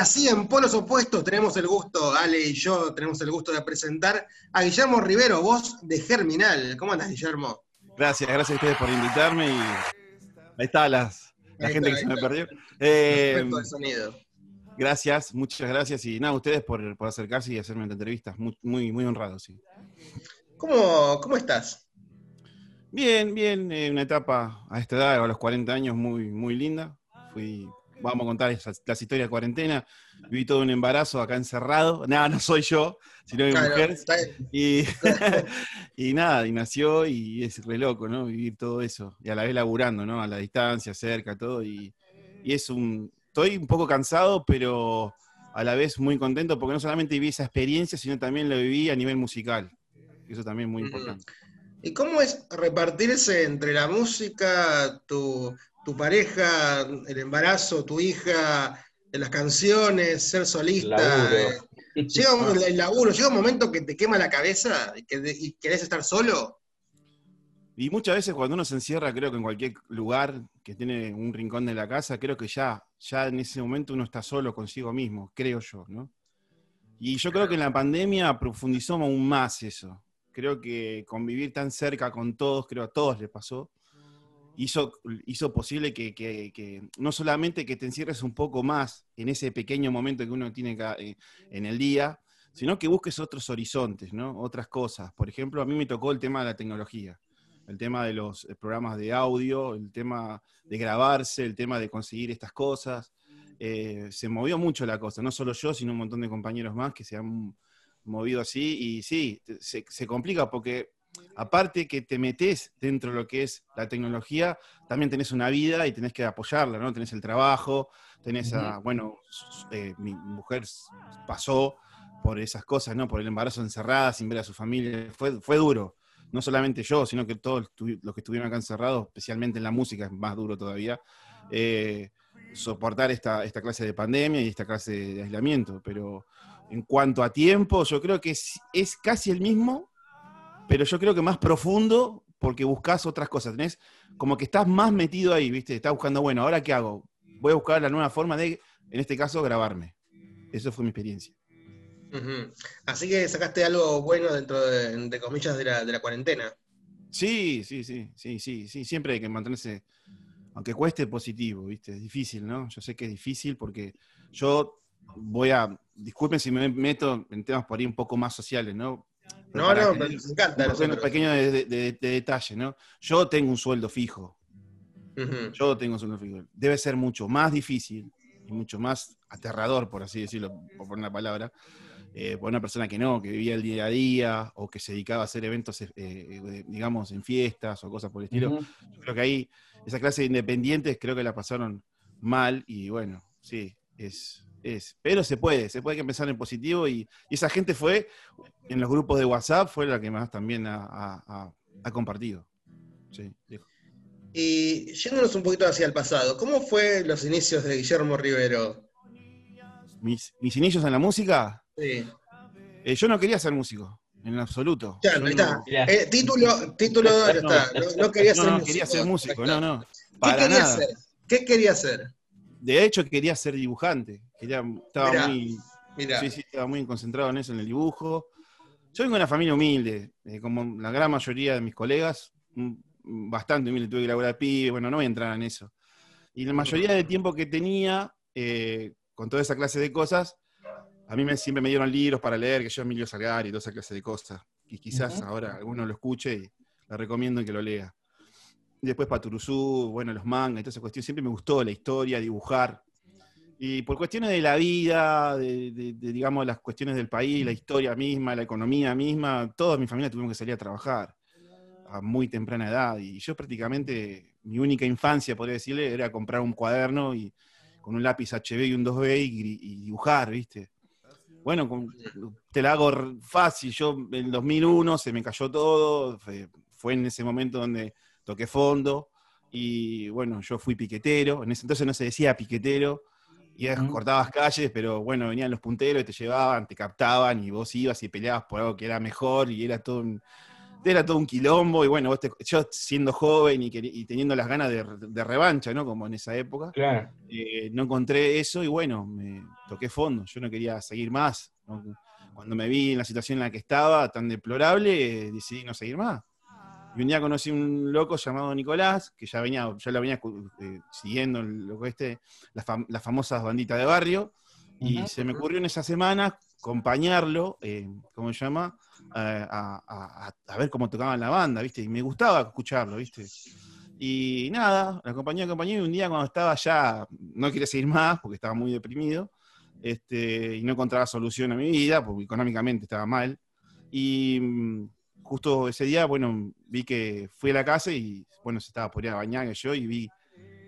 Así en polos opuestos tenemos el gusto, Ale y yo tenemos el gusto de presentar a Guillermo Rivero, voz de Germinal. ¿Cómo andas, Guillermo? Gracias, gracias a ustedes por invitarme y ahí está las, la Ahí gente está, que se me está. perdió. Eh, sonido. gracias, muchas gracias y nada, ustedes por, por acercarse y hacerme esta entrevista, muy, muy, muy honrado, sí. ¿Cómo, cómo estás? Bien, bien, eh, una etapa a esta edad, a los 40 años, muy, muy linda. Fui, vamos a contar esas- las historias de cuarentena. Viví todo un embarazo acá encerrado. Nada, no soy yo, sino mi Claro, mujer. Y, y nada, y nació y es re loco, ¿no? Vivir todo eso. Y a la vez laburando, ¿no? A la distancia, cerca, todo. Y, y es un. Estoy un poco cansado, pero a la vez muy contento porque no solamente viví esa experiencia, sino también lo viví a nivel musical. Eso también es muy Mm. importante. ¿Y cómo es repartirse entre la música, tu, tu pareja, el embarazo, tu hija, las canciones, ser solista? Eh, Llega un, el laburo, llega un momento que te quema la cabeza y, que, y querés estar solo. Y muchas veces cuando uno se encierra, creo que en cualquier lugar que tiene un rincón de la casa, creo que ya, ya en ese momento uno está solo consigo mismo, creo yo, ¿no? Y yo creo que en la pandemia profundizó aún más eso. Creo que convivir tan cerca con todos, creo a todos les pasó, hizo, hizo posible que, que- que no solamente que te encierres un poco más en ese pequeño momento que uno tiene eh, en el día, sino que busques otros horizontes, ¿no? Otras cosas. Por ejemplo, a mí me tocó el tema de la tecnología el tema de los eh, programas de audio, el tema de grabarse, el tema de conseguir estas cosas. Eh, se movió mucho la cosa, no solo yo, sino un montón de compañeros más que se han movido así. Y sí, se complica porque aparte que te metes dentro de lo que es la tecnología, también tenés una vida y tenés que apoyarla, ¿no? Tenés el trabajo, tenés a, bueno, eh, mi mujer pasó por esas cosas, ¿no? Por el embarazo encerrada, sin ver a su familia. Fue, fue duro no solamente yo, sino que todos los que estuvieron acá encerrados, especialmente en la música, es más duro todavía, eh, soportar esta, esta clase de pandemia y esta clase de aislamiento. Pero en cuanto a tiempo, yo creo que es, es casi el mismo, pero yo creo que más profundo porque buscas otras cosas. Tenés como que estás más metido ahí, ¿viste? Estás buscando, bueno, ¿ahora qué hago? Voy a buscar la nueva forma de, en este caso, grabarme. Eso fue mi experiencia. Así que sacaste algo bueno dentro de, entre comillas, de la, de la cuarentena. Sí, sí, sí, sí, sí, sí. Siempre hay que mantenerse, aunque cueste positivo, ¿viste? Es difícil, ¿no? Yo sé que es difícil porque yo voy a, disculpen si me meto en temas por ahí un poco más sociales, ¿no? No, no, nos encanta. Un pequeño, nosotros. pequeño de, de- de- de detalle, ¿no? Yo tengo un sueldo fijo, yo tengo un sueldo fijo. Debe ser mucho más difícil y mucho más aterrador, por así decirlo, por poner una palabra, eh, por una persona que no, que vivía el día a día o que se dedicaba a hacer eventos, eh, eh, digamos, en fiestas o cosas por el estilo. Yo creo que ahí, esa clase de independientes creo que la pasaron mal y bueno, sí, es, es. Pero se puede, se puede que empezar en positivo y, y esa gente fue, en los grupos de WhatsApp, fue la que más también ha, ha- ha- ha compartido. Sí, dijo. Y yéndonos un poquito hacia el pasado, ¿cómo fue los inicios de Guillermo Rivero? Mis, mis inicios en la música, Sí. eh, yo no quería ser músico, en absoluto. Ya, no- está. Eh, título, título, ya está. No, no quería no, ser no músico. quería ser músico, no, no. ¿Qué quería nada. hacer? ¿Qué quería hacer? De hecho, quería ser dibujante. Quería, estaba Mirá. muy, Mira, Sí, sí, estaba muy concentrado en eso, en el dibujo. Yo vengo de una familia humilde, eh, como la gran mayoría de mis colegas, mm, bastante humilde, tuve que laburar pibe, bueno, no voy a entrar en eso. Y la mayoría del tiempo que tenía, eh, con toda esa clase de cosas, a mí me, siempre me dieron libros para leer, que yo Emilio Salgari y toda esa clase de cosas. Y quizás ahora alguno lo escuche y le recomiendo que lo lea. Después Paturuzú, bueno, los mangas toda esa cuestión. Siempre me gustó la historia, dibujar. Y por cuestiones de la vida, de, de- de, digamos, las cuestiones del país, la historia misma, la economía misma, toda mi familia tuvimos que salir a trabajar a muy temprana edad. Y yo prácticamente, mi única infancia, podría decirle, era comprar un cuaderno y con un lápiz HB y un 2B y, y dibujar, ¿viste? Bueno, con- te la hago fácil. Yo en el 2001 se me cayó todo. Fue, fue en ese momento donde toqué fondo. Y bueno, yo fui piquetero. En ese entonces no se decía piquetero. Y Ujú. cortabas calles, pero bueno, venían los punteros y te llevaban, te captaban y vos ibas y peleabas por algo que era mejor y era todo un, era todo un quilombo. Y bueno, vos te- yo siendo joven y, queri- y teniendo las ganas de, de revancha, ¿no? Como en esa época Claro. eh, no encontré eso y bueno, me toqué fondo, yo no quería seguir más. ¿no? Cuando me vi en la situación en la que estaba, tan deplorable, eh, decidí no seguir más. Y un día conocí un loco llamado Nicolás, que ya venía, ya lo venía eh, siguiendo el loco este, las, fam- las famosas banditas de barrio, y Ujú. se me ocurrió en esa semana acompañarlo, eh, ¿cómo se llama? A, a- a- a ver cómo tocaban la banda, ¿viste? Y me gustaba escucharlo, ¿viste? Y nada, la acompañé, acompañé, y un día cuando estaba ya, no quería seguir más porque estaba muy deprimido, este, y no encontraba solución a mi vida, porque económicamente estaba mal. Y mm, justo ese día, bueno, vi que fui a la casa y, bueno, se estaba por ir a bañar que yo, y vi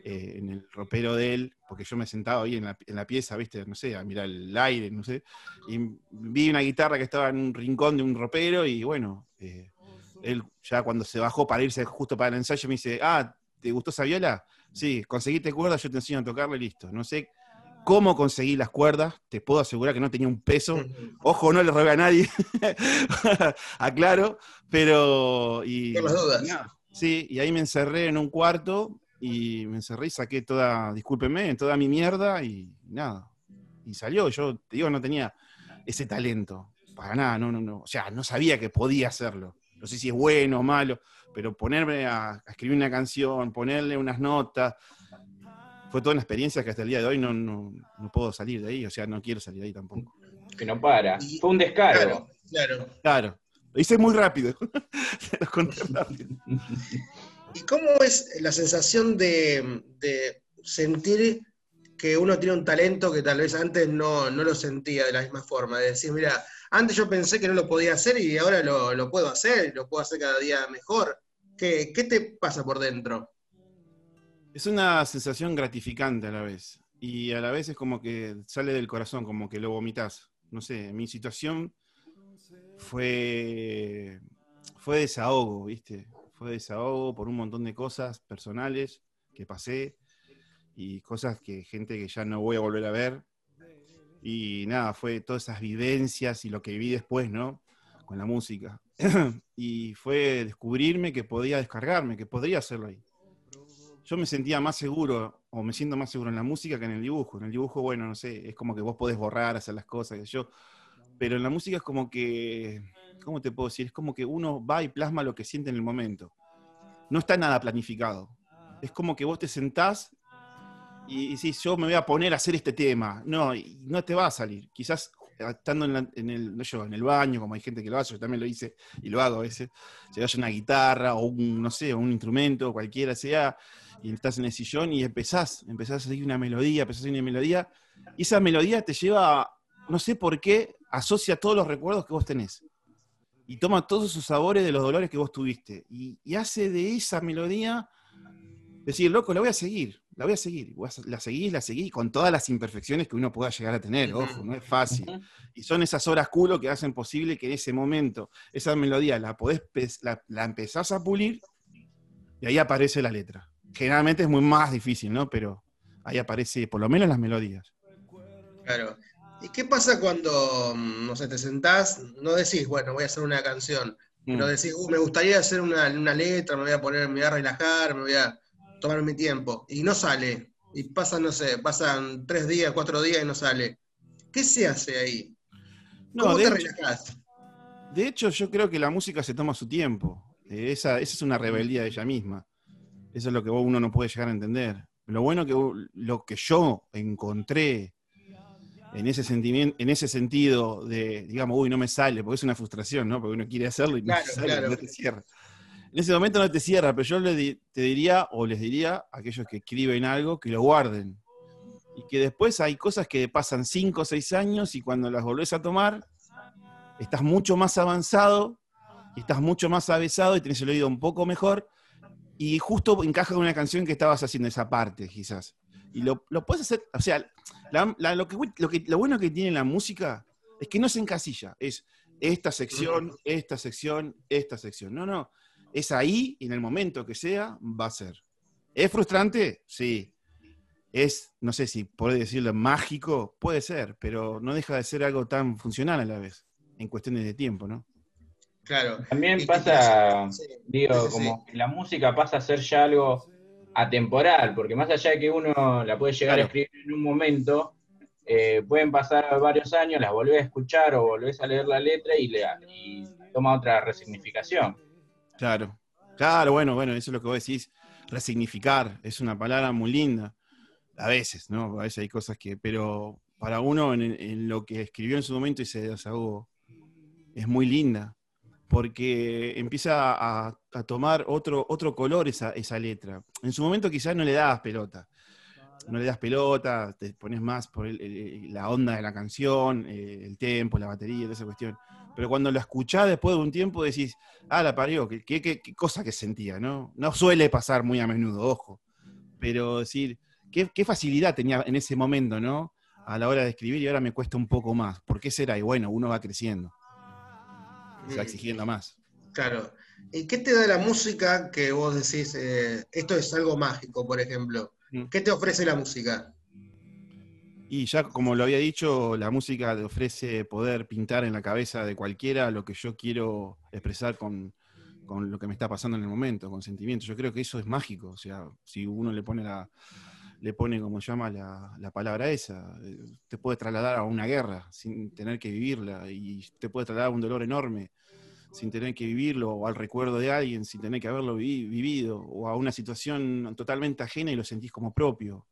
eh, en el ropero de él, porque yo me sentaba ahí en la, en la pieza, viste, no sé, a mirar el aire, no sé, y vi una guitarra que estaba en un rincón de un ropero, y bueno, eh, él ya cuando se bajó para irse justo para el ensayo me dice, ah, ¿te gustó esa viola? Sí, conseguiste cuerdas, yo te enseño a tocarla y listo. No sé cómo conseguí las cuerdas, te puedo asegurar que no tenía un peso. Ojo, no le robé a nadie, aclaro, pero... Y, Por las dudas. sí, y ahí me encerré en un cuarto y me encerré y saqué toda, discúlpenme, toda mi mierda y nada. Y salió, yo te digo, no tenía ese talento, para nada, no, no, no. O sea, no sabía que podía hacerlo. No sé si es bueno o malo, pero ponerme a, a escribir una canción, ponerle unas notas, fue toda una experiencia que hasta el día de hoy no, no, no puedo salir de ahí, o sea, no quiero salir de ahí tampoco. Que no para. Y- Fue un descargo. Claro, claro. Claro, lo hice muy rápido, se los conté rápido. ¿Y cómo es la sensación de, de sentir que uno tiene un talento que tal vez antes no, no lo sentía de la misma forma? De decir, mira, antes yo pensé que no lo podía hacer y ahora lo, lo puedo hacer, lo puedo hacer cada día mejor. ¿Qué, qué te pasa por dentro? Es una sensación gratificante a la vez. Y a la vez es como que sale del corazón, como que lo vomitas. No sé, mi situación fue, fue desahogo, ¿viste? Fue desahogo por un montón de cosas personales que pasé y cosas que gente que ya no voy a volver a ver. Y nada, fue todas esas vivencias y lo que viví después, ¿no? Con la música. y fue descubrirme que podía descargarme, que podría hacerlo ahí yo me sentía más seguro, o me siento más seguro en la música que en el dibujo. En el dibujo, bueno, no sé, es como que vos podés borrar, hacer las cosas, que yo. Pero en la música es como que, ¿cómo te puedo decir? Es como que uno va y plasma lo que siente en el momento. No está nada planificado. Es como que vos te sentás y, y decís, yo me voy a poner a hacer este tema. No, y no te va a salir. Quizás estando en, el, no yo, en el baño, como hay gente que lo hace, yo también lo hice y lo hago a veces, se vaya una guitarra o un, no sé, un instrumento, cualquiera sea, y estás en el sillón y empezás, empezás a seguir una melodía, empezás a seguir una melodía, y esa melodía te lleva, no sé por qué, asocia todos los recuerdos que vos tenés. Y toma todos esos sabores de los dolores que vos tuviste. Y hace de esa melodía decir, loco, la voy a seguir, la voy a seguir. La seguís, la seguís, con todas las imperfecciones que uno pueda llegar a tener, ojo, no es fácil. Y son esas horas culo que hacen posible que en ese momento esa melodía la podés, la, la empezás a pulir y ahí aparece la letra. Generalmente es muy más difícil, ¿no? Pero ahí aparece por lo menos las melodías. Claro. ¿Y qué pasa cuando, mm, no sé, te sentás, no decís, bueno, voy a hacer una canción, pero Mm. decís, "Uh, me gustaría hacer una, una letra, me voy a poner, me voy a relajar, me voy a tomar mi tiempo, y no sale, y pasan, no sé, pasan tres días, cuatro días y no sale. ¿Qué se hace ahí? No, ¿Cómo de te hecho- relajás? De hecho, yo creo que la música se toma su tiempo. Eh, esa, esa es una rebeldía de ella misma. Eso es lo que vos- uno no puede llegar a entender. Lo bueno que lo que yo encontré en ese sentimiento, en ese sentido de, digamos, uy, no me sale, porque es una frustración, ¿no? Porque uno quiere hacerlo y no Claro, sale, claro. no te cierra. En ese momento no te cierra, pero yo le di- te diría, o les diría a aquellos que escriben algo, que lo guarden. Y que después hay cosas que pasan 5 o 6 años y cuando las volvés a tomar, estás mucho más avanzado, y estás mucho más avesado y tenés el oído un poco mejor, y justo encaja con una canción que estabas haciendo esa parte, quizás. Y lo, lo puedes hacer, o sea, la- la- lo, que, lo, que- lo bueno que tiene la música es que no se encasilla, es esta sección, esta sección, esta sección. No, no, es ahí, y en el momento que sea, va a ser. ¿Es frustrante? Sí. Es, no sé si puedo decirlo mágico, puede ser, pero no deja de ser algo tan funcional a la vez, en cuestiones de tiempo, ¿no? Claro. También pasa, Sí, digo, sí, sí. como que la música pasa a ser ya algo atemporal, porque más allá de que uno la puede llegar Claro. a escribir en un momento, eh, pueden pasar varios años, la volvés a escuchar o volvés a leer la letra y, le, y toma otra resignificación. Claro, claro, bueno, bueno, eso es lo que vos decís. Resignificar es una palabra muy linda. A veces, ¿no? A veces hay cosas que. Pero para uno, en, lo que escribió en su momento y se desahogó, es muy linda. Porque empieza a, tomar otro, otro color esa, esa letra. En su momento quizás no le dabas pelota. No le das pelota, te pones más por el- el- la onda de la canción, eh, el tempo, la batería, esa cuestión. Pero cuando lo escuchás después de un tiempo decís, ah, la parió, qué, qué- qué- qué cosa que sentía, ¿no? No suele pasar muy a menudo, ojo. Pero decir, qué, qué facilidad tenía en ese momento, ¿no? A la hora de escribir y ahora me cuesta un poco más. ¿Por qué será? Y bueno, uno va creciendo, se va exigiendo más. Claro. ¿Y qué te da la música que vos decís, eh, esto es algo mágico, por ejemplo? Mm. ¿Qué te ofrece la música? Y ya como lo había dicho, la música te ofrece poder pintar en la cabeza de cualquiera lo que yo quiero expresar con, con lo que me está pasando en el momento, con sentimientos. Yo creo que eso es mágico. O sea, si uno le pone la, le pone, como se llama, la, la palabra esa, eh, te puede trasladar a una guerra sin tener que vivirla y te puede trasladar a un dolor enorme sin tener que vivirlo, o al recuerdo de alguien sin tener que haberlo vi- vivido, o a una situación totalmente ajena y lo sentís como propio.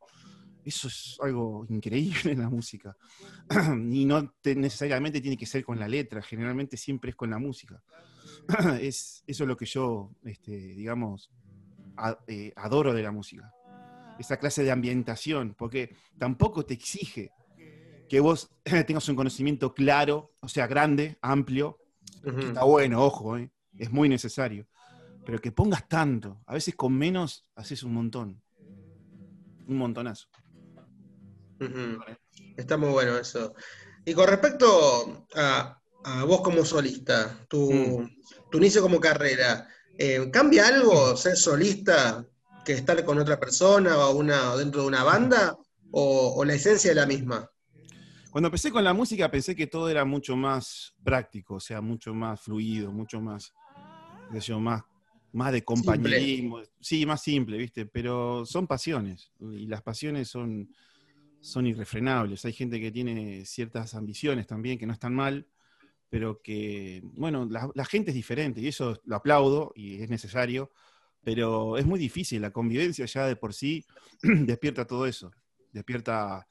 Eso es algo increíble en la música. y no te- necesariamente tiene que ser con la letra, generalmente siempre es con la música. es, eso es lo que yo, este, digamos, a- eh, adoro de la música. Esa clase de ambientación, porque tampoco te exige que vos tengas un conocimiento claro, o sea, grande, amplio. Está bueno, ojo, eh, es muy necesario. Pero que pongas tanto, a veces con menos haces un montón. Un montonazo. Está muy bueno eso. Y con respecto a, a vos como solista, tu, Mm. tu inicio como carrera, eh, ¿cambia algo ser solista que estar con otra persona o, una, o dentro de una banda? ¿O, o la esencia es la misma? Cuando empecé con la música pensé que todo era mucho más práctico, o sea, mucho más fluido, mucho más, qué sé yo, más, más de compañerismo. Sí, más simple, ¿viste? Pero son pasiones y las pasiones son, son irrefrenables. Hay gente que tiene ciertas ambiciones también que no están mal, pero que, bueno, la, gente es diferente y eso lo aplaudo y es necesario, pero es muy difícil. La convivencia ya de por sí despierta todo eso, despierta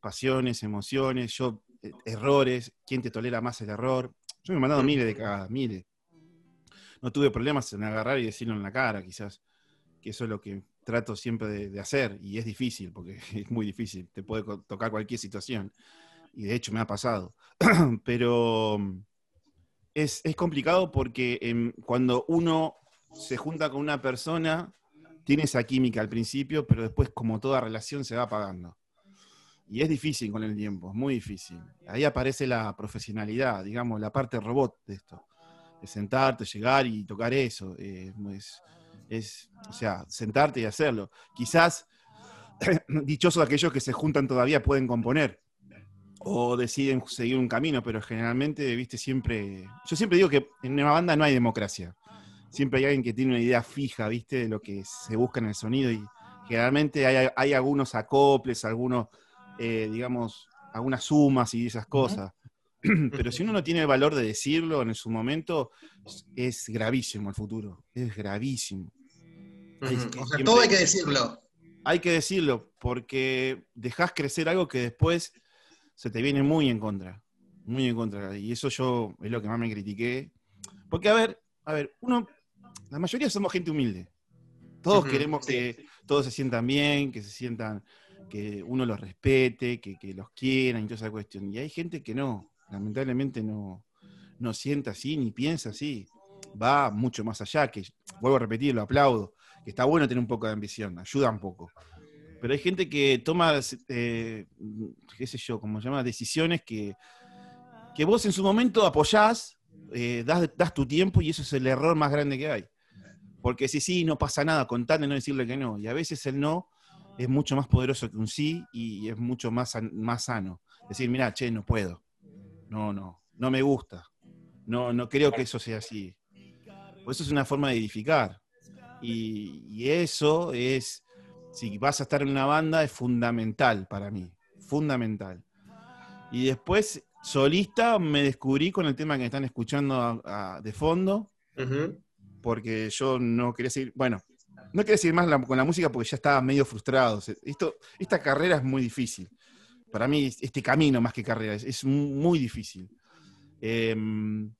pasiones, emociones, yo, eh, errores, quién te tolera más el error. Yo me he mandado miles de cagadas, miles. No tuve problemas en agarrar y decirlo en la cara, quizás, que eso es lo que trato siempre de, hacer, y es difícil, porque es muy difícil, te puede tocar cualquier situación, y de hecho me ha pasado. Pero mm, es, es complicado porque em, cuando uno se junta con una persona, tiene esa química al principio, pero después, como toda relación, se va apagando. Y es difícil con el tiempo, es muy difícil. Ahí aparece la profesionalidad, digamos, la parte robot de esto. Sentarte, llegar y tocar eso. eh, es, es, o sea, sentarte y hacerlo. Quizás, dichosos aquellos que se juntan todavía pueden componer o deciden seguir un camino, pero generalmente, viste, siempre. Yo siempre digo que en una banda no hay democracia. Siempre hay alguien que tiene una idea fija, viste, de lo que se busca en el sonido y generalmente hay, hay algunos acoples, algunos eh, digamos, algunas sumas y esas cosas. Pero si uno no tiene el valor de decirlo en su momento, es gravísimo el futuro. Es gravísimo. Hay O sea, todo hay que decirlo. Hay que decirlo, porque dejas crecer algo que después se te viene muy en contra. Muy en contra. Y eso yo es lo que más me critiqué. Porque, a ver, a ver, uno la mayoría somos gente humilde. Todos queremos sí, que todos se sientan bien, que se sientan, que uno los respete, que, que los quieran y toda esa cuestión. Y hay gente que no, lamentablemente no, no sienta así ni piensa así. Va mucho más allá, que vuelvo a repetir, lo aplaudo, que está bueno tener un poco de ambición, ayuda un poco. Pero hay gente que toma, eh, qué sé yo, como se llama, decisiones que, que vos en su momento apoyás, eh, das, das tu tiempo y eso es el error más grande que hay. Porque si sí, no pasa nada, contarle, no decirle que no. Y a veces el no es mucho más poderoso que un sí y es mucho más, más sano. Decir, mira, che, no puedo. No, no, no me gusta. No, no creo que eso sea así. Pues eso es una forma de edificar. Y, y eso es, si vas a estar en una banda, es fundamental para mí. Fundamental. Y después, solista, me descubrí con el tema que están escuchando a- a- de fondo Ujú. porque yo no quería seguir, bueno, no quería seguir más la- con la música porque ya estaba medio frustrado. Esto, esta carrera es muy difícil. Para mí, este camino más que carrera es, es muy difícil. Em,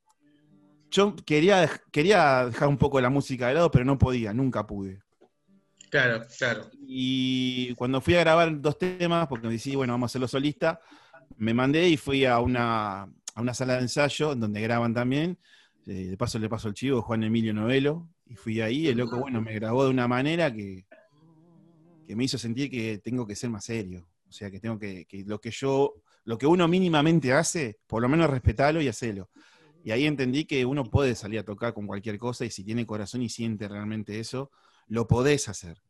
yo quería, quería dejar un poco la música de lado, pero no podía, nunca pude. Claro, claro. Y cuando fui a grabar dos temas, porque me decidí, bueno, vamos a hacerlo solista, me mandé y fui a una, a una sala de ensayo donde graban también. Eh, de paso le paso el chivo, Juan Emilio Novelo. Y fui ahí, el loco, bueno, me grabó de una manera que, que me hizo sentir que tengo que ser más serio. O sea, que tengo que, que lo que yo, lo que uno mínimamente hace, por lo menos respetarlo y hacerlo. Y ahí entendí que uno puede salir a tocar con cualquier cosa y si tiene corazón y siente realmente eso, lo podés hacer.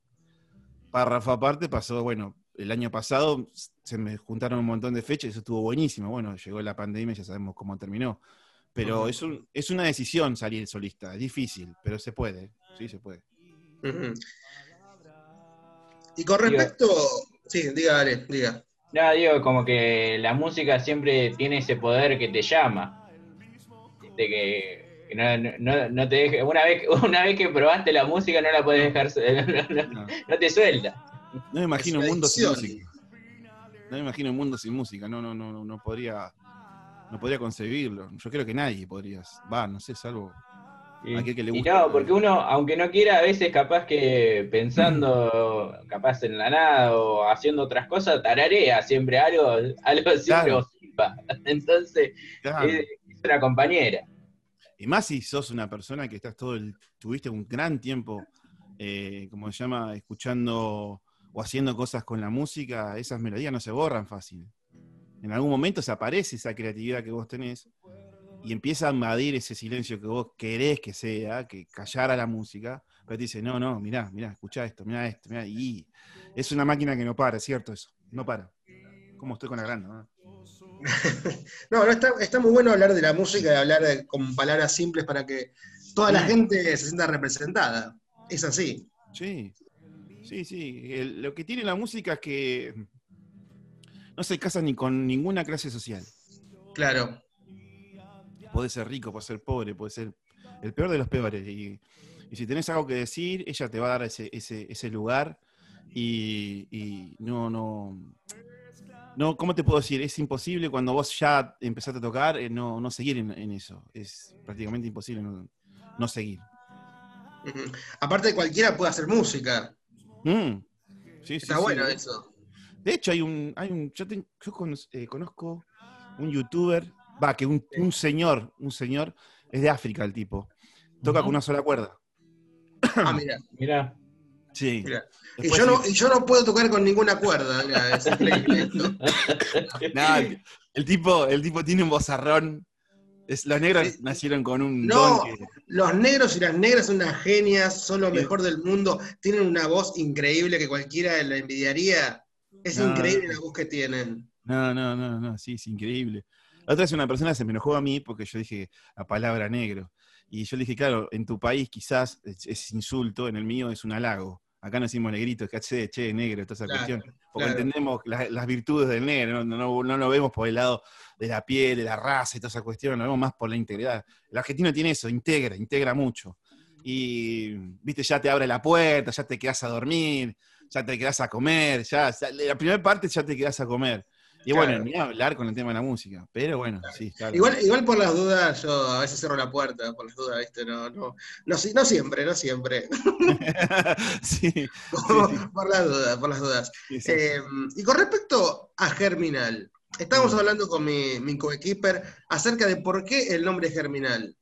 Párrafo aparte pasó, bueno, el año pasado se me juntaron un montón de fechas y eso estuvo buenísimo. Bueno, llegó la pandemia, ya sabemos cómo terminó. Pero es, un- es una decisión salir solista, es difícil, pero se puede, sí se puede. Y con respecto. Sí, diga, dale, diga. No, digo, como que la música siempre tiene ese poder que te llama. De que, que no, no- no te deje, una vez, una vez que probaste la música no la puedes dejar, no, no- No, no te suelta. no me imagino un mundo sin música. No me imagino un mundo sin música, no, no, no, no, no podría, no podría concebirlo. Yo creo que nadie podría, va, no sé, salvo Y, aquel que le y gusta. no, porque uno, aunque no quiera, a veces capaz que pensando, capaz en la nada o haciendo otras cosas, tararea siempre algo, algo siempre Claro. Entonces, Claro. es, es una compañera. Y más si sos una persona que estás todo el, tuviste un gran tiempo, eh, como se llama, escuchando o haciendo cosas con la música, esas melodías no se borran fácil. En algún momento se aparece esa creatividad que vos tenés y empieza a invadir ese silencio que vos querés que sea, que callara la música, pero te dice, no, no, mirá, mirá, escuchá esto, mirá esto, mirá, y es una máquina que no para, es cierto eso, no para. ¿Cómo estoy con la grande? no? No, no está, está muy bueno hablar de la música y hablar de- con palabras simples para que toda la gente se sienta representada. Es así. Sí, sí, sí. El- lo que tiene la música es que no se casa ni con ninguna clase social. Claro. Puede ser rico, puede ser pobre, puede ser el peor de los peores. Y, y si tenés algo que decir, ella te va a dar ese, ese, ese lugar y, y no, no, no, ¿cómo te puedo decir? Es imposible cuando vos ya empezaste a tocar, eh, no, no seguir en, en eso. Es prácticamente imposible no, no seguir. Aparte, cualquiera puede hacer música. Mm. Sí, Está sí. bueno eso. De hecho, hay un, hay un, yo, cono- eh, conozco un youtuber, va, que un, un señor, un señor, es de África el tipo, toca con una sola cuerda. Ah, mira. Mira, Sí. Mira. Y yo, no, y yo no puedo tocar con ninguna cuerda. Mira, es. Nah, el, el tipo, el tipo tiene un bozarrón. Es, los negros Sí. nacieron con un No. don que- Los negros y las negras son unas genias, son lo Sí. mejor del mundo. Tienen una voz increíble que cualquiera la envidiaría. Es No. increíble la voz que tienen. No, no, no, no, sí, es increíble. La otra vez una persona se me enojó a mí porque yo dije la palabra negro. Y yo le dije, claro, en tu país quizás es, es insulto, en el mío es un halago. Acá no decimos negrito, es che, che, negro, toda esa Claro, cuestión. Porque claro. entendemos la- las virtudes del negro, no, no- no lo vemos por el lado de la piel, de la raza y toda esa cuestión, lo vemos más por la integridad. El argentino tiene eso, integra, integra mucho. Y, viste, ya te abre la puerta, ya te quedas a dormir, ya te quedas a comer, ya, ya- la primera parte ya te quedas a comer. Y bueno, Claro. ni hablar con el tema de la música. Pero bueno, sí, está Igual, igual por las dudas, yo a veces cierro la puerta, por las dudas, ¿viste? No, no, no, si- no siempre, no siempre. sí, sí, por las dudas, por las dudas. sí, sí. Eh, y con respecto a Germinal, estábamos Mm. hablando con mi, mi coequiper acerca de por qué el nombre Germinal.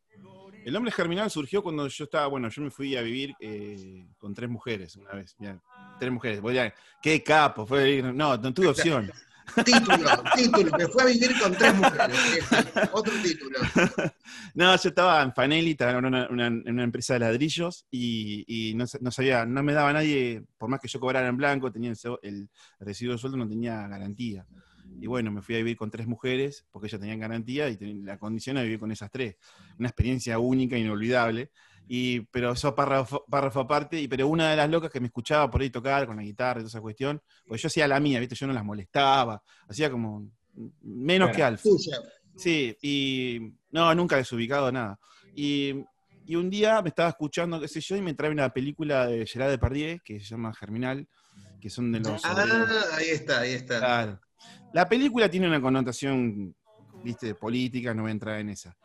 El nombre germinal surgió cuando yo estaba, bueno, yo me fui a vivir eh, con tres mujeres una vez. mirá, tres mujeres. Voy a, qué capo, fue No, no tuve opción. Título, título, me fue a vivir con tres mujeres. Otro título. No, yo estaba en Fanelli, estaba en una, empresa de ladrillos y, no, sa- no sabía, no me daba nadie, por más que yo cobrara en blanco, tenía el, el recibo de sueldo, no tenía garantía. Y bueno, me fui a vivir con tres mujeres porque ellas tenían garantía y la condición era vivir con esas tres. Una experiencia única, inolvidable. Y, pero eso párrafo, párrafo aparte, y, pero una de las locas que me escuchaba por ahí tocar con la guitarra y toda esa cuestión, pues yo hacía la mía, ¿viste? Yo no las molestaba, hacía como menos que Alf. Sí, y no, nunca desubicado nada. Y, y un día me estaba escuchando, qué sé yo, y me trae una película de Gerard Depardieu que se llama Germinal, que son de los... Ah, ahí está, ahí está. Claro. La película tiene una connotación, viste, política, no voy a entrar en esa.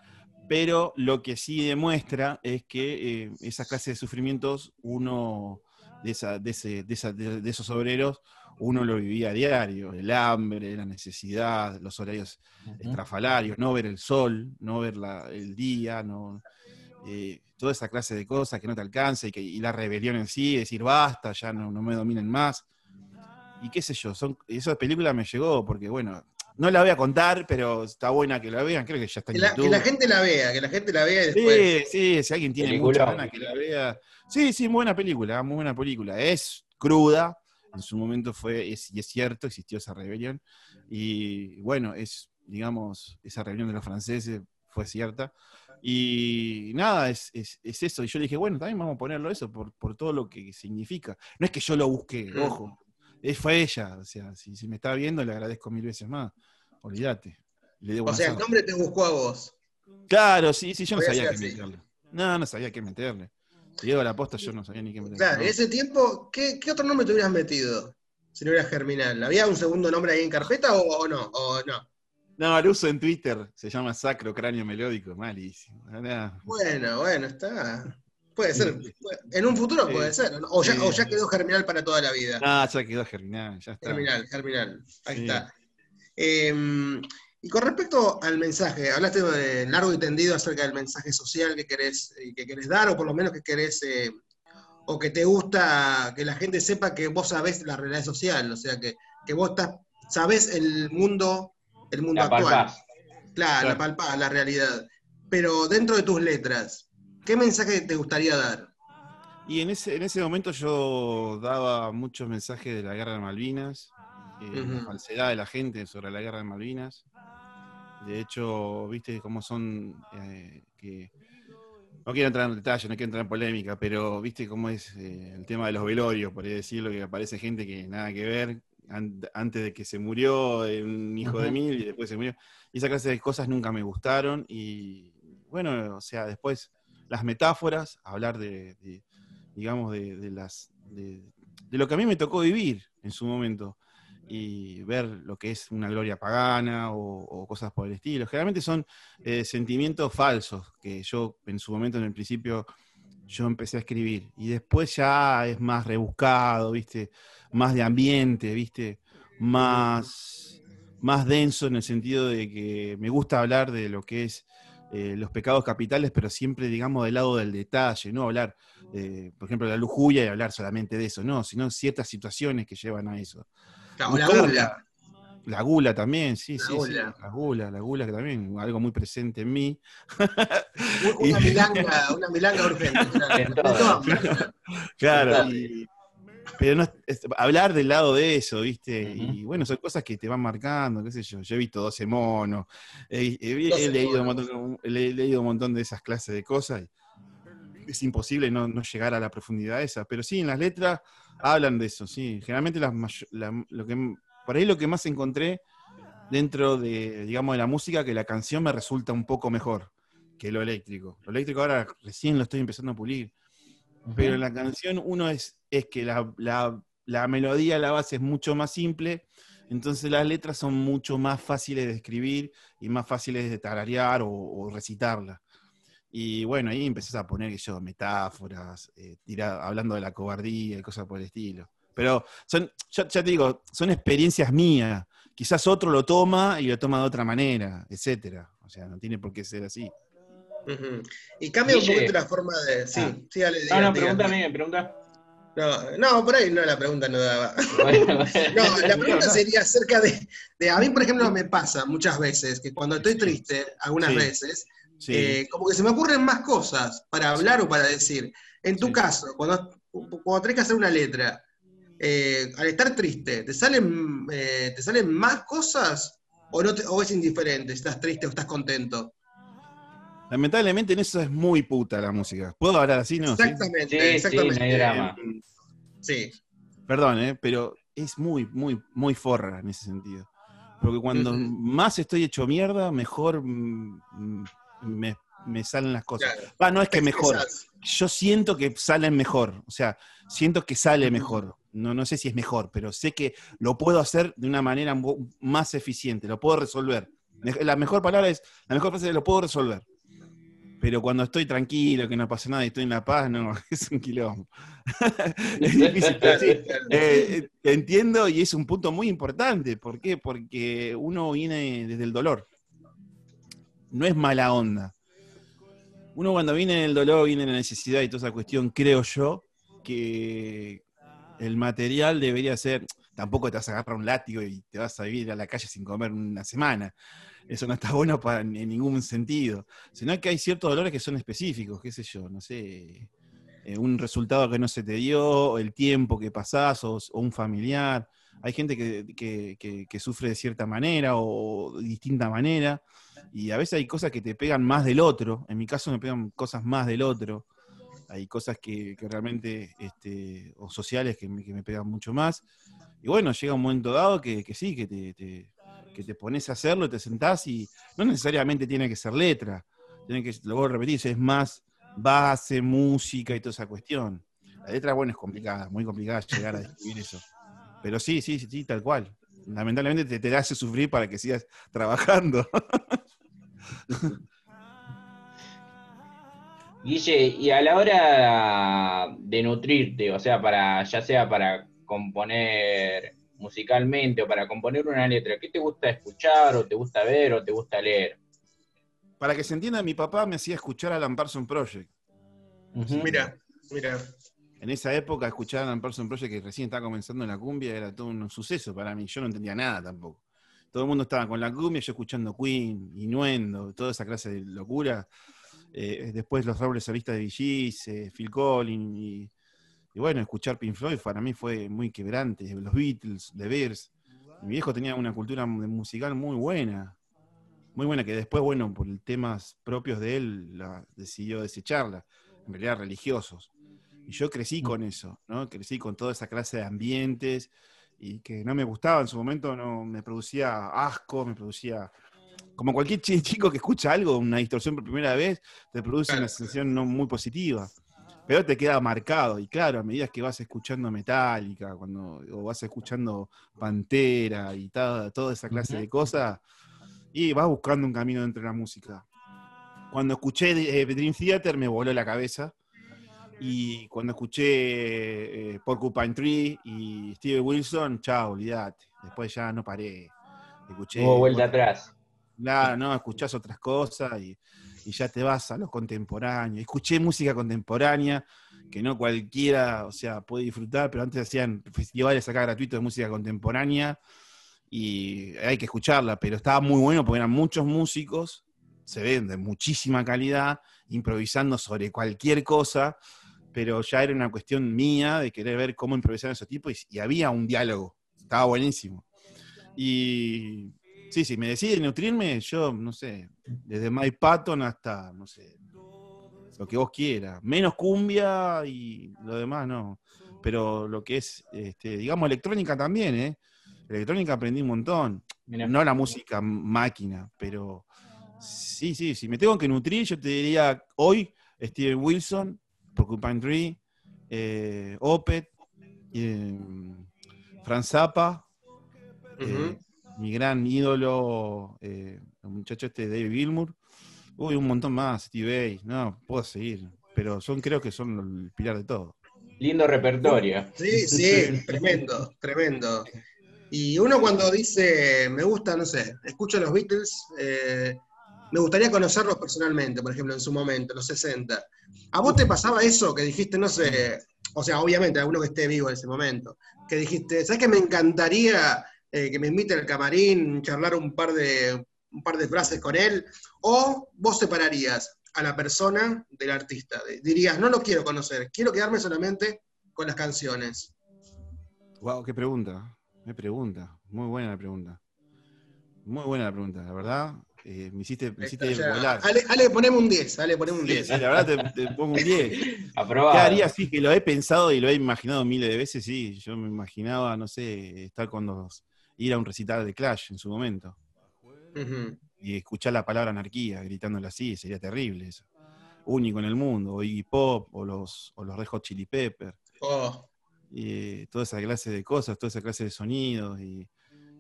Pero lo que sí demuestra es que eh, esa clase de sufrimientos, uno, de, esa, de, ese- de esa- de- esos obreros, uno lo vivía a diario, el hambre, la necesidad, los horarios estrafalarios, no ver el sol, no ver la- el día, no, eh, toda esa clase de cosas que no te alcanza y, que, y la rebelión en sí, decir basta, ya no, no me dominen más. Y qué sé yo, son, esa película me llegó porque, bueno, no la voy a contar, pero está buena que la vean, creo que ya está en Que la, que la gente la vea, que la gente la vea y después. Sí, sí, si alguien tiene Peliculón. mucha ganas que la vea. Sí, sí, muy buena película, muy buena película. Es cruda, en su momento fue, es, y es cierto, existió esa rebelión. Y bueno, es, digamos, esa rebelión de los franceses fue cierta. Y nada, es, es- es eso. Y yo dije, bueno, también vamos a ponerlo eso por, por todo lo que significa. No es que yo lo busqué, Mm. ojo. Es, fue ella. O sea, si, si me está viendo, le agradezco mil veces más. Olvídate. Le debo O sea, el nombre te buscó a vos. Claro, sí, sí, yo no Voy sabía qué meterle. No, no sabía qué meterle. Te digo la posta, yo no sabía ni qué meterle. Claro, en ese tiempo, ¿qué, qué otro nombre te hubieras metido? Si no Germinal. ¿Había un segundo nombre ahí en carpeta o, o no? O no. No, lo uso en Twitter, se llama Sacro Cráneo Melódico, malísimo. Bueno, bueno, está. Puede ser. en un futuro Sí. puede ser. O, ya, Sí. o ya quedó Germinal para toda la vida. Ah, ya quedó germinal, ya está. Germinal, Germinal. Ahí Sí. está. Eh, y con respecto al mensaje, hablaste de largo y tendido acerca del mensaje social que querés, eh, que querés dar, o por lo menos que querés, eh, o que te gusta que la gente sepa que vos sabés la realidad social, o sea, que, que vos estás, sabés el mundo, el mundo La actual. palpás. Claro, la palpás, la realidad. Pero dentro de tus letras, ¿qué mensaje te gustaría dar? Y en ese, en ese momento yo daba muchos mensajes de la guerra de Malvinas, eh, la Ujú. falsedad de la gente sobre la guerra de Malvinas. De hecho, viste cómo son eh, que. No quiero entrar en detalle, no quiero entrar en polémica, pero viste cómo es eh, el tema de los velorios, por ahí decirlo, que aparece gente que nada que ver, an- antes de que se murió eh, un hijo de mil y después se murió. Y esa clase de cosas nunca me gustaron. Y bueno, o sea, después las metáforas, hablar de, digamos, de, de las de, de lo que a mí me tocó vivir en su momento y ver lo que es una gloria pagana o, o cosas por el estilo. Generalmente son eh, sentimientos falsos que yo en su momento, en el principio, yo empecé a escribir. Y después ya es más rebuscado, ¿viste? Más de ambiente, ¿viste? Más, más denso en el sentido de que me gusta hablar de lo que es eh, los pecados capitales, pero siempre, digamos, del lado del detalle, no hablar, eh, por ejemplo, de la lujuria y hablar solamente de eso, no, sino ciertas situaciones que llevan a eso. Claro, la gula. La gula también, sí, La sí, gula. sí, la gula, la gula que también, algo muy presente en mí. Una milanga, una milanga urgente. claro. Claro, y- pero no, es- hablar del lado de eso, ¿viste? Ujú. Y bueno, son cosas que te van marcando, qué sé yo. Yo he visto 12 monos, he, he- he 12 leído, un montón, he leído un montón de esas clases de cosas. y es imposible no, no llegar a la profundidad esa. Pero sí, en las letras hablan de eso, sí. Generalmente las mayo- la- lo que, por ahí lo que más encontré dentro de, digamos, de la música, que la canción me resulta un poco mejor que lo eléctrico. Lo eléctrico ahora recién lo estoy empezando a pulir. Pero en la canción uno es, es que la, la- la melodía, la base es mucho más simple, Entonces las letras son mucho más fáciles de escribir y más fáciles de tararear o, o. Y bueno, ahí empezás a poner yo, metáforas, eh, hablando de la cobardía y cosas por el estilo. Pero son, ya, ya te digo, son experiencias mías. Quizás otro lo toma y lo toma de otra manera, etcétera. O sea, no tiene por qué ser así. Y cambia un Guille. poquito la forma de. Sí, Ah. sí, dale, No, diga, no, diga. pregúntame, pregunta. No, no, por ahí no, la pregunta no daba. Bueno, bueno. No, la pregunta sería acerca de, de- A mí, por ejemplo, me pasa muchas veces que cuando estoy triste, algunas Sí. veces, Sí. eh, como que se me ocurren más cosas para hablar o para decir. En tu caso, cuando, cuando tenés que hacer una letra, eh, al estar triste, ¿te salen, eh, ¿te salen más cosas o, no te- o es indiferente? ¿Estás triste o estás contento? Lamentablemente en eso es muy puta la música. ¿Puedo hablar así? No, ¿Sí? exactamente, Sí, sí, exactamente. no hay drama. Sí. Perdón, ¿eh? pero es muy, muy, muy forra en ese sentido. Porque cuando más estoy hecho mierda, mejor me, me salen las cosas. Claro. Va, no es que mejor. Yo siento que salen mejor. O sea, siento que sale mejor. No, no sé si es mejor, pero sé que lo puedo hacer de una manera más eficiente. Lo puedo resolver. La mejor palabra es, la mejor frase es lo puedo resolver. Pero cuando estoy tranquilo, que no pasa nada y estoy en la paz, no, es un quilombo. es difícil, pero sí. Claro. Eh, eh, te entiendo y es un punto muy importante. ¿Por qué? Porque uno viene desde el dolor. No es mala onda. Uno cuando viene del dolor, viene la necesidad y toda esa cuestión, creo yo, que el material debería ser, tampoco te vas a agarrar un látigo y te vas a vivir a la calle sin comer una semana. Eso no está bueno para, en ningún sentido. Sino que hay ciertos dolores que son específicos, qué sé yo, no sé, eh, un resultado que no se te dio, el tiempo que pasás o, un familiar. Hay gente que, que- que- sufre de cierta manera o de distinta manera. Y a veces hay cosas que te pegan más del otro. En mi caso me pegan cosas más del otro. Hay cosas que, realmente, este, o sociales, que me, me pegan mucho más. Y bueno, llega un momento dado que, que sí, que te- que te pones a hacerlo, te sentás y no necesariamente tiene que ser letra. Tiene que, a repetir, es más base, música y toda esa cuestión. La letra, bueno, es complicada, muy complicada llegar a describir eso. Pero sí, sí, sí, sí, tal cual. Lamentablemente te, te hace sufrir para que sigas trabajando. Guille, y a la hora de nutrirte, o sea, para, ya sea para componer musicalmente o para componer una letra, ¿qué te gusta escuchar o te gusta ver o te gusta leer? Para que se entienda, mi papá me hacía escuchar Alan Parsons Project. Mira, mira. En esa época, escuchar Alan Parsons Project, que recién estaba comenzando en la cumbia, era todo un suceso para mí. Yo no entendía nada tampoco. Todo el mundo estaba con la cumbia, yo escuchando Queen, Inuendo, toda esa clase de locura. Eh, después los robles solistas de eh, Phil Collins, y, y bueno, escuchar Pink Floyd para mí fue muy quebrante. Los Beatles, The Bears. Mi viejo tenía una cultura mu- musical muy buena. Muy buena, que después, bueno, por temas propios de él, la, decidió desecharla. En realidad, religiosos. Y yo crecí con eso, ¿no? Crecí con toda esa clase de ambientes y que no me gustaba en su momento, no me producía asco, me producía. Como cualquier chi- chico que escucha algo, una distorsión por primera vez, te produce Claro. una sensación no muy positiva. Pero te queda marcado. Y claro, a medida que vas escuchando Metallica, cuando, o vas escuchando Pantera y ta- toda esa clase de cosas, y vas buscando un camino dentro de la música. Cuando escuché eh, Dream Theater me voló la cabeza. Y cuando escuché eh, Porcupine Tree y Steve Wilson, chao, olvídate. Después ya no paré. Escuché. Hubo vuelta atrás. Claro, no, escuchás otras cosas y, y ya te vas a lo contemporáneo. Escuché música contemporánea que no cualquiera, o sea, puede disfrutar, pero antes hacían festivales acá gratuitos de música contemporánea y hay que escucharla, pero estaba muy bueno porque eran muchos músicos, se ven de muchísima calidad, improvisando sobre cualquier cosa, pero ya era una cuestión mía de querer ver cómo improvisaban esos tipos y, y había un diálogo, estaba buenísimo. Y sí, sí, me decide nutrirme, yo, no sé, desde Mike Patton hasta, no sé, lo que vos quieras. Menos cumbia y lo demás no. Pero lo que es, este, digamos, electrónica también, ¿eh? Electrónica aprendí un montón. Mirá. No la música máquina, pero sí, sí, si me tengo que nutrir, yo te diría hoy Steven Wilson, Porcupine Tree, eh, Opet, eh, Franz Zappa, Eh, mi gran ídolo, eh, el muchacho este David Gilmour. Uy, un montón más, Steve Vai. No, puedo seguir. Pero son, creo que son el pilar de todo. Lindo repertorio. Sí, sí, tremendo, tremendo. Y uno cuando dice, me gusta, no sé, escucho a los Beatles, eh, me gustaría conocerlos personalmente, por ejemplo, en su momento, en los 60. ¿A vos te pasaba eso que dijiste, no sé, o sea, obviamente, a uno que esté vivo en ese momento, que dijiste, ¿sabes que me encantaría eh, que me invite al camarín, charlar un par, de, un par de frases con él? ¿O vos separarías a la persona del artista? Dirías, no lo quiero conocer, quiero quedarme solamente con las canciones. Wow, qué pregunta. Me pregunta. Muy buena la pregunta. Muy buena la pregunta, la verdad. Eh, me hiciste, me hiciste volar. Ale, Ale, poneme un 10, Ale, poneme un Sí, 10. sí, la verdad te, te pongo un 10. Aprobado. ¿Qué haría? Sí, que lo he pensado y lo he imaginado miles de veces, sí. Yo me imaginaba, no sé, estar con los. Ir a un recital de Clash en su momento. Y escuchar la palabra anarquía, gritándolo así, sería terrible eso. Único en el mundo, o Iggy Pop, o los, o los Red Hot Chili Peppers. Oh, y toda esa clase de cosas, toda esa clase de sonidos, y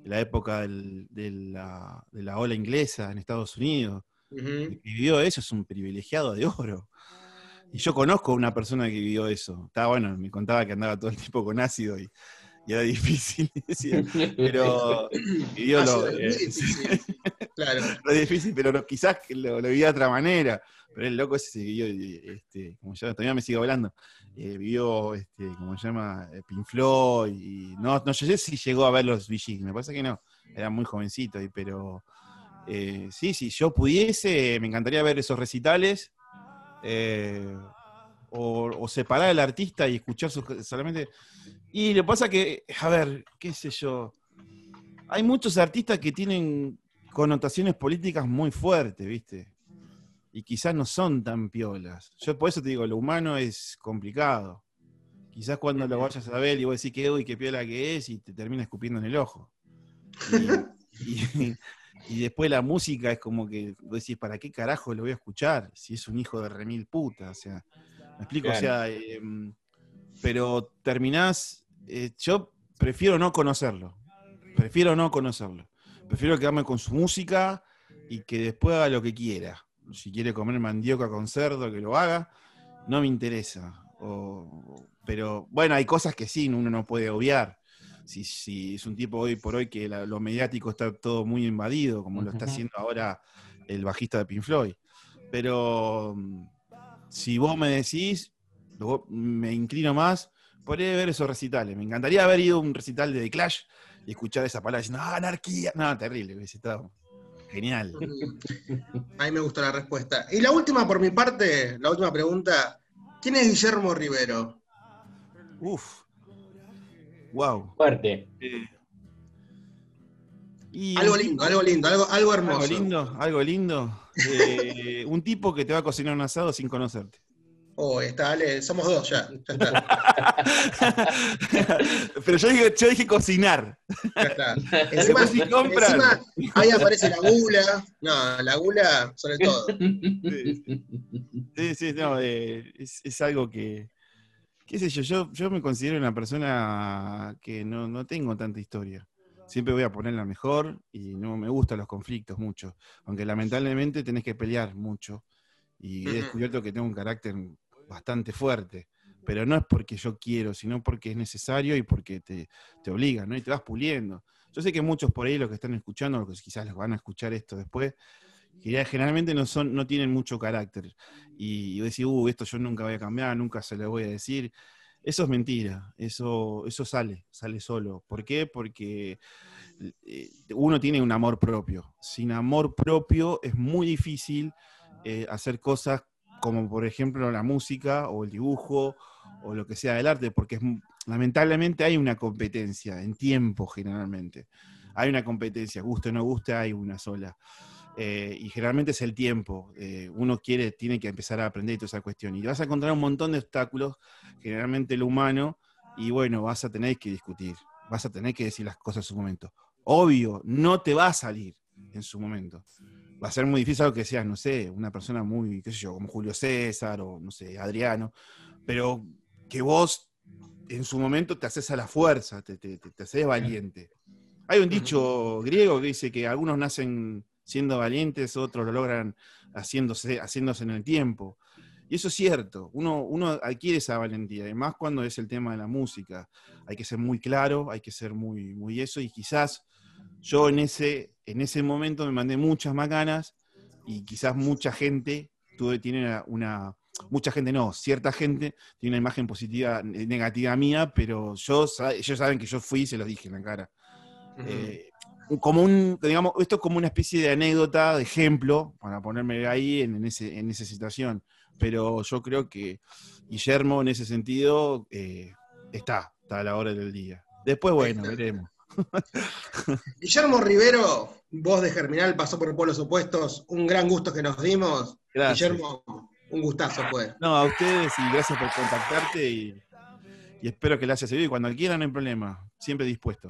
la época del- de, la, de la ola inglesa en Estados Unidos. El que vivió eso es un privilegiado de oro. Y yo conozco a una persona que vivió eso. Estaba bueno, me contaba que andaba todo el tiempo con ácido y, y era difícil, decía. pero vivió Ha lo, eh, difícil. Claro. lo difícil, pero quizás lo, lo vivía de otra manera. Pero el loco ese eh, este, como se llama, todavía me sigue hablando, eh, vivió, este, como se llama, Eh, Pink Floyd, y no, no sé si llegó a ver los VG, me parece que no, era muy jovencito, y, pero eh, sí, si yo pudiese, me encantaría ver esos recitales, eh, o, o separar al artista y escuchar sus, solamente... Y lo pasa que, a ver, qué sé yo, hay muchos artistas que tienen connotaciones políticas muy fuertes, ¿viste? Y quizás no son tan piolas. Yo por eso te digo, lo humano es complicado. Quizás cuando lo vayas a ver y vos decís que uy, qué piola que es, y te termina escupiendo en el ojo. Y- y después la música es como que vos decís, ¿para qué carajo lo voy a escuchar? Si es un hijo de remil puta, o sea. ¿Me explico? O sea, em, pero terminás. eh, yo prefiero no conocerlo. Prefiero no conocerlo. Prefiero quedarme con su música y que después haga lo que quiera. Si quiere comer mandioca con cerdo, que lo haga. No me interesa. O- pero bueno, hay cosas que sí, uno no puede obviar. Si, si es un tipo hoy por hoy que la- lo mediático está todo muy invadido, como lo está haciendo ahora el bajista de Pink Floyd. Pero si vos me decís, luego me inclino más, podría ver esos recitales. Me encantaría haber ido a un recital de The Clash y escuchar esa palabra diciendo, ¡ah, anarquía! No, terrible, hubiese estado genial. A mí me gustó la respuesta. Y la última por mi parte, la última pregunta. ¿Quién es Guillermo Rivero? Uf. Wow. Fuerte. Y Algo lindo, algo lindo, algo, algo hermoso. Algo lindo, algo lindo. Eh, un tipo que te va a cocinar un asado sin conocerte. Oh, está, Ale, somos dos ya. Ya está. Pero yo dije, yo dije cocinar. Ya está. Encima, si encima, ahí aparece la gula. No, la gula sobre todo. Sí, sí, sí, no, eh, es, es algo que, qué sé yo, yo, yo me considero una persona que no, no tengo tanta historia. Siempre voy a ponerla mejor y no me gustan los conflictos mucho, aunque lamentablemente tenés que pelear mucho. Y he descubierto que tengo un carácter bastante fuerte, pero no es porque yo quiero, sino porque es necesario y porque te, te obliga, ¿no? Y te vas puliendo. Yo sé que muchos por ahí, los que están escuchando, los que quizás los van a escuchar esto después, que ya generalmente no, son, no tienen mucho carácter. Y, y decir, uh, esto yo nunca voy a cambiar, nunca se lo voy a decir. Eso es mentira, eso, eso sale, sale solo. ¿Por qué? Porque eh, uno tiene un amor propio. Sin amor propio es muy difícil eh, hacer cosas como por ejemplo la música o el dibujo o lo que sea del arte, porque es lamentablemente hay una competencia en tiempo generalmente. Hay una competencia, guste o no guste, hay una sola. Eh, y generalmente es el tiempo. Eh, uno quiere, tiene que empezar a aprender toda esa cuestión. Y vas a encontrar un montón de obstáculos, generalmente el humano, y bueno, vas a tener que discutir, vas a tener que decir las cosas en su momento. Obvio, no te va a salir en su momento. Va a ser muy difícil algo que seas, no sé, una persona muy, qué sé yo, como Julio César o, no sé, Adriano, pero que vos en su momento te haces a la fuerza, te, te, te- te haces valiente. Hay un dicho griego que dice que algunos nacen siendo valientes, otros lo logran haciéndose, haciéndose en el tiempo. Y eso es cierto, uno, uno adquiere esa valentía, además cuando es el tema de la música. Hay que ser muy claro, hay que ser muy, muy eso, y quizás yo en ese, en ese momento me mandé muchas macanas y quizás mucha gente tuve, tiene una, mucha gente no, cierta gente tiene una imagen positiva, negativa mía, pero yo, ellos saben que yo fui y se los dije en la cara. Eh, como un, digamos, esto es como una especie de anécdota, de ejemplo, para ponerme ahí en, en ese, en esa situación. Pero yo creo que Guillermo, en ese sentido, eh, está, está a la hora del día. Después, bueno, Está. veremos. Guillermo Rivero, voz de Germinal, pasó por Pueblos Opuestos. Un gran gusto que nos dimos. Gracias. Guillermo, un gustazo fue. No, a ustedes y gracias por contactarte y, y espero que le haya servido. Y cuando quieran, no hay problema. Siempre dispuesto.